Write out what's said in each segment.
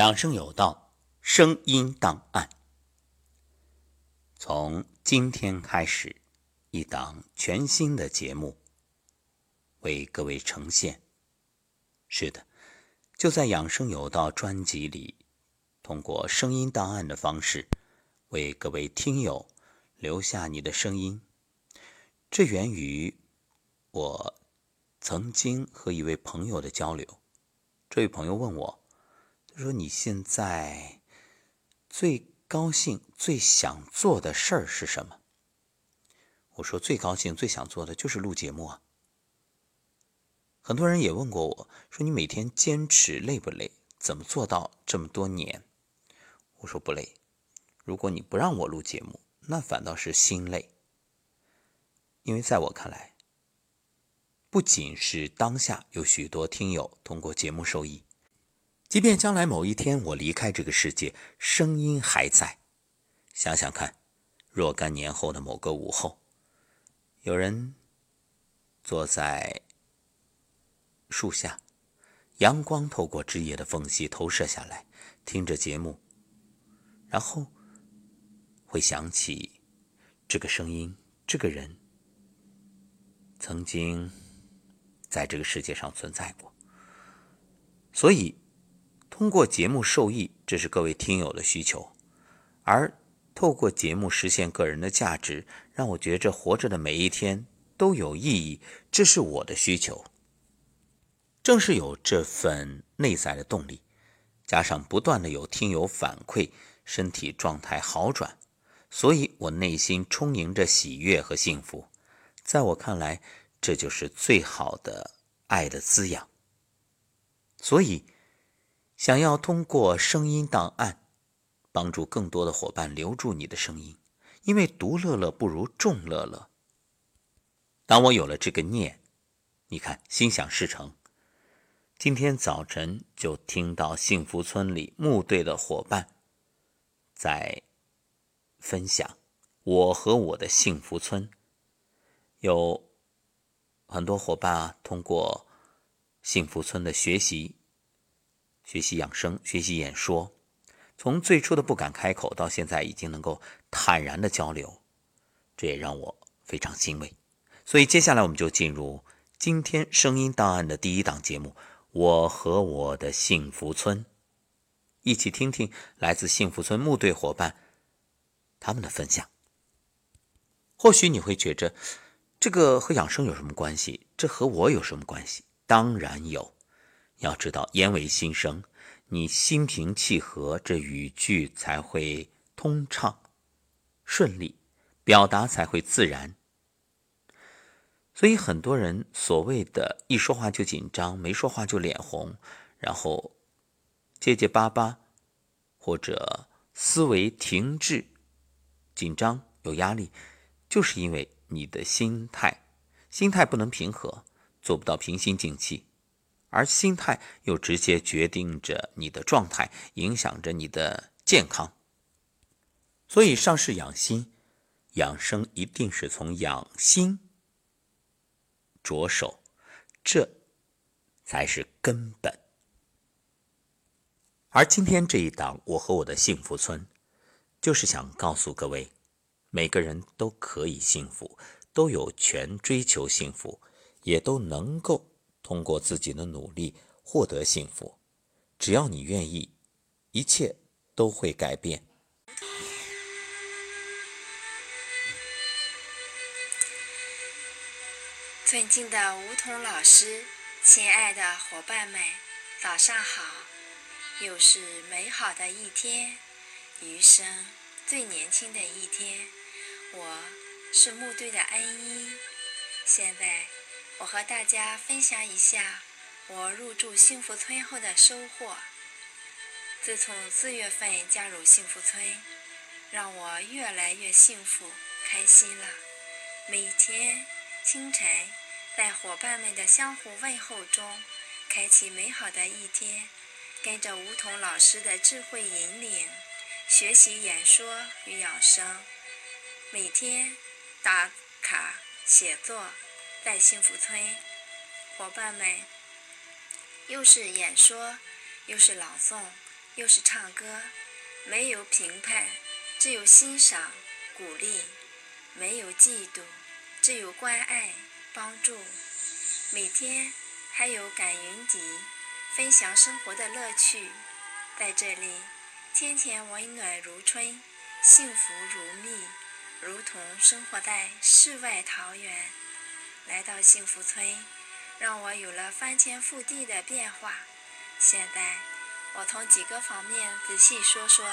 养生有道，声音档案。从今天开始，一档全新的节目为各位呈现。是的，就在《养生有道》专辑里，通过声音档案的方式，为各位听友留下你的声音。这源于我曾经和一位朋友的交流。这位朋友问我。说你现在最高兴、最想做的事儿是什么？我说最高兴、最想做的就是录节目啊。很多人也问过我说你每天坚持累不累？怎么做到这么多年？我说不累。如果你不让我录节目，那反倒是心累。因为在我看来，不仅是当下有许多听友通过节目受益。即便将来某一天我离开这个世界，声音还在。想想看，若干年后的某个午后，有人坐在树下，阳光透过枝叶的缝隙投射下来，听着节目，然后会想起这个声音，这个人曾经在这个世界上存在过，所以。通过节目受益，这是各位听友的需求；而透过节目实现个人的价值，让我觉着活着的每一天都有意义，这是我的需求。正是有这份内在的动力，加上不断的有听友反馈身体状态好转，所以我内心充盈着喜悦和幸福。在我看来，这就是最好的爱的滋养。所以。想要通过声音档案帮助更多的伙伴留住你的声音，因为独乐乐不如众乐乐。当我有了这个念，你看心想事成。今天早晨就听到幸福村里木队的伙伴在分享我和我的幸福村，有很多伙伴啊，通过幸福村的学习。学习养生，学习演说，从最初的不敢开口，到现在已经能够坦然的交流，这也让我非常欣慰。所以接下来我们就进入今天声音档案的第一档节目《我和我的幸福村》，一起听听来自幸福村木队伙伴他们的分享。或许你会觉着，这个和养生有什么关系？这和我有什么关系？当然有。要知道，言为心声，你心平气和，这语句才会通畅、顺利，表达才会自然。所以，很多人所谓的一说话就紧张，没说话就脸红，然后结结巴巴，或者思维停滞、紧张、有压力，就是因为你的心态，心态不能平和，做不到平心静气。而心态又直接决定着你的状态，影响着你的健康。所以，上是养心，养生一定是从养心着手，这才是根本。而今天这一档，我和我的幸福村，就是想告诉各位，每个人都可以幸福，都有权追求幸福，也都能够。通过自己的努力获得幸福，只要你愿意，一切都会改变。尊敬的梧桐老师，亲爱的伙伴们，早上好！又是美好的一天，余生最年轻的一天。我是木队的恩一，现在。我和大家分享一下我入住幸福村后的收获。自从四月份加入幸福村，让我越来越幸福开心了。每天清晨，在伙伴们的相互问候中，开启美好的一天。跟着梧桐老师的智慧引领，学习演说与养生，每天打卡写作。在幸福村，伙伴们又是演说，又是朗诵，又是唱歌，没有评判，只有欣赏、鼓励；没有嫉妒，只有关爱、帮助。每天还有赶云迪，分享生活的乐趣。在这里，天天温暖如春，幸福如蜜，如同生活在世外桃源。来到幸福村，让我有了翻天覆地的变化。现在，我从几个方面仔细说说。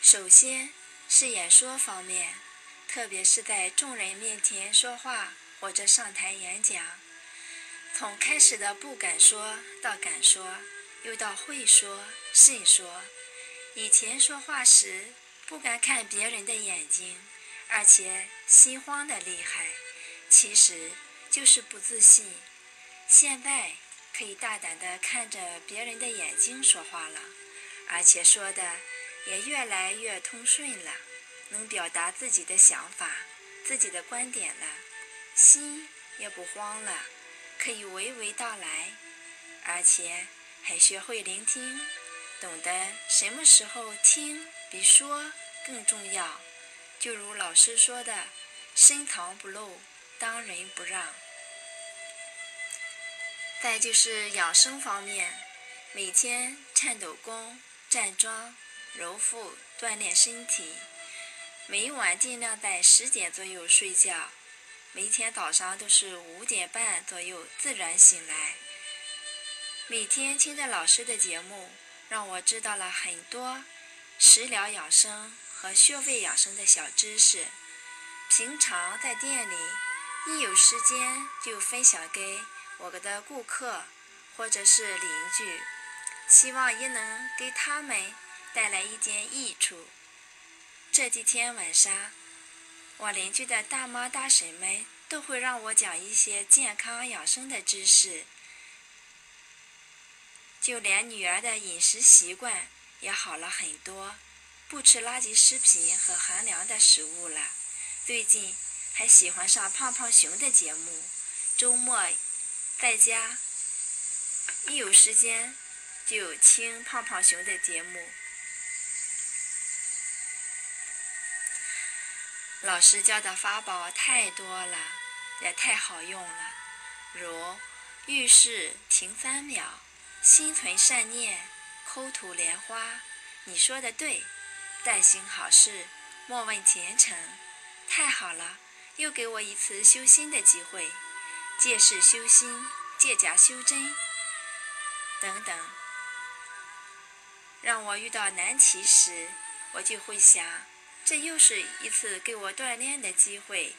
首先是演说方面，特别是在众人面前说话或者上台演讲。从开始的不敢说到敢说，又到会说、慎说。以前说话时不敢看别人的眼睛，而且心慌的厉害，其实就是不自信。现在可以大胆的看着别人的眼睛说话了，而且说的也越来越通顺了，能表达自己的想法、自己的观点了，心也不慌了。可以娓娓道来，而且还学会聆听，懂得什么时候听比说更重要。就如老师说的：“深藏不露，当仁不让。”再就是养生方面，每天颤抖功、站桩、揉腹锻炼身体，每晚尽量在十点左右睡觉。每天早上都是五点半左右自然醒来。每天听着老师的节目，让我知道了很多食疗养生和穴位养生的小知识。平常在店里，一有时间就分享给我们的顾客或者是邻居，希望也能给他们带来一点益处。这几天晚上。我邻居的大妈大婶们都会让我讲一些健康养生的知识，就连女儿的饮食习惯也好了很多，不吃垃圾食品和寒凉的食物了。最近还喜欢上胖胖熊的节目，周末在家一有时间就听胖胖熊的节目。老师教的法宝太多了，也太好用了，如遇事停三秒，心存善念，口吐莲花。你说的对，但行好事，莫问前程。太好了，又给我一次修心的机会。借势修心，借假修真，等等，让我遇到难题时，我就会想。这又是一次给我锻炼的机会。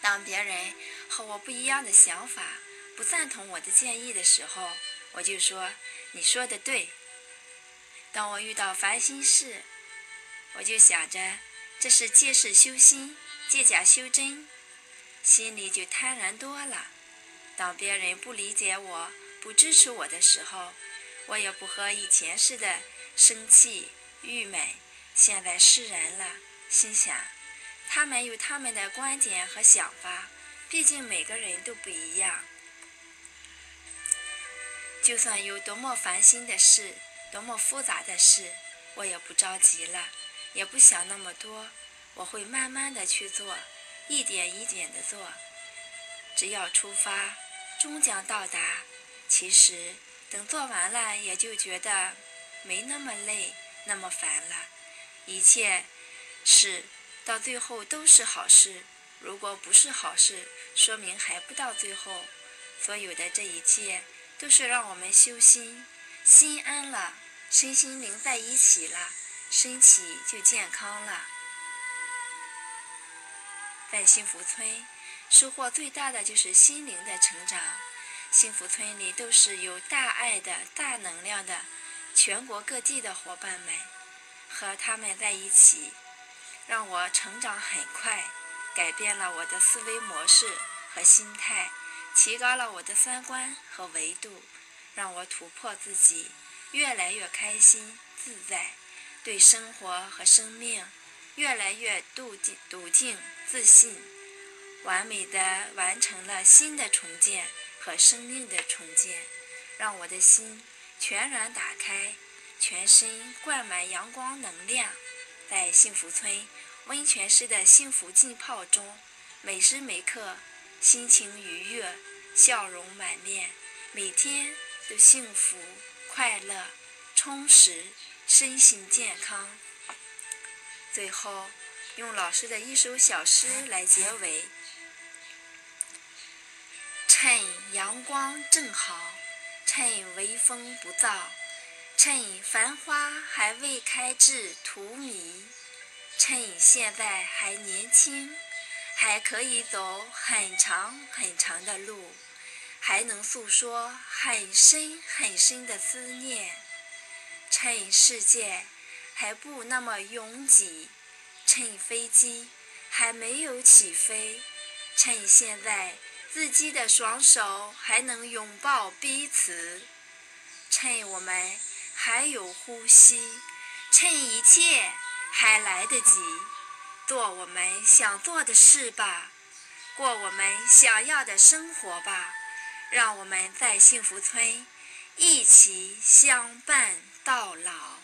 当别人和我不一样的想法、不赞同我的建议的时候，我就说：“你说的对。”当我遇到烦心事，我就想着这是借势修心、借假修真，心里就坦然多了。当别人不理解我、不支持我的时候，我也不和以前似的生气、郁闷。现在释然了，心想，他们有他们的观点和想法，毕竟每个人都不一样。就算有多么烦心的事，多么复杂的事，我也不着急了，也不想那么多，我会慢慢的去做，一点一点的做。只要出发，终将到达。其实等做完了，也就觉得没那么累，那么烦了。一切事到最后都是好事。如果不是好事，说明还不到最后。所有的这一切就是让我们修心，心安了，身心灵在一起了，身体就健康了。在幸福村，收获最大的就是心灵的成长。幸福村里都是有大爱的大能量的，全国各地的伙伴们。和他们在一起，让我成长很快，改变了我的思维模式和心态，提高了我的三观和维度，让我突破自己，越来越开心自在，对生活和生命越来越笃定、笃定、自信，完美的完成了新的重建和生命的重建，让我的心全然打开，全身灌满阳光能量。在幸福村温泉式的幸福浸泡中，每时每刻心情愉悦，笑容满面，每天都幸福、快乐、充实，身心健康。最后，用老师的一首小诗来结尾：趁阳光正好，趁微风不燥。趁繁花还未开至荼蘼，趁现在还年轻，还可以走很长很长的路，还能诉说很深很深的思念。趁世界还不那么拥挤，趁飞机还没有起飞，趁现在自己的双手还能拥抱彼此，趁我们。还有呼吸，趁一切还来得及，做我们想做的事吧，过我们想要的生活吧，让我们在幸福村一起相伴到老。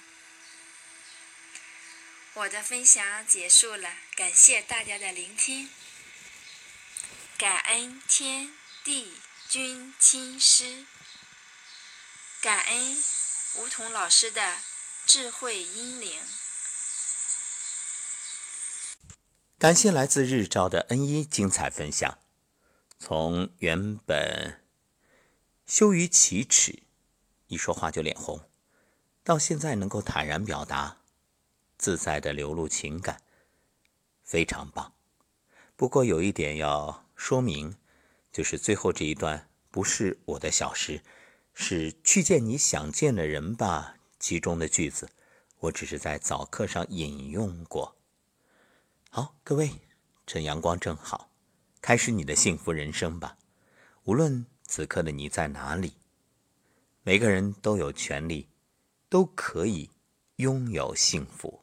我的分享结束了，感谢大家的聆听，感恩天地君亲师，感恩。梧桐老师的智慧英灵，感谢来自日照的恩一精彩分享。从原本羞于启齿，一说话就脸红，到现在能够坦然表达，自在的流露情感，非常棒。不过有一点要说明，就是最后这一段不是我的小诗。是去见你想见的人吧？其中的句子，我只是在早课上引用过。好，各位，趁阳光正好，开始你的幸福人生吧。无论此刻的你在哪里，每个人都有权利，都可以拥有幸福。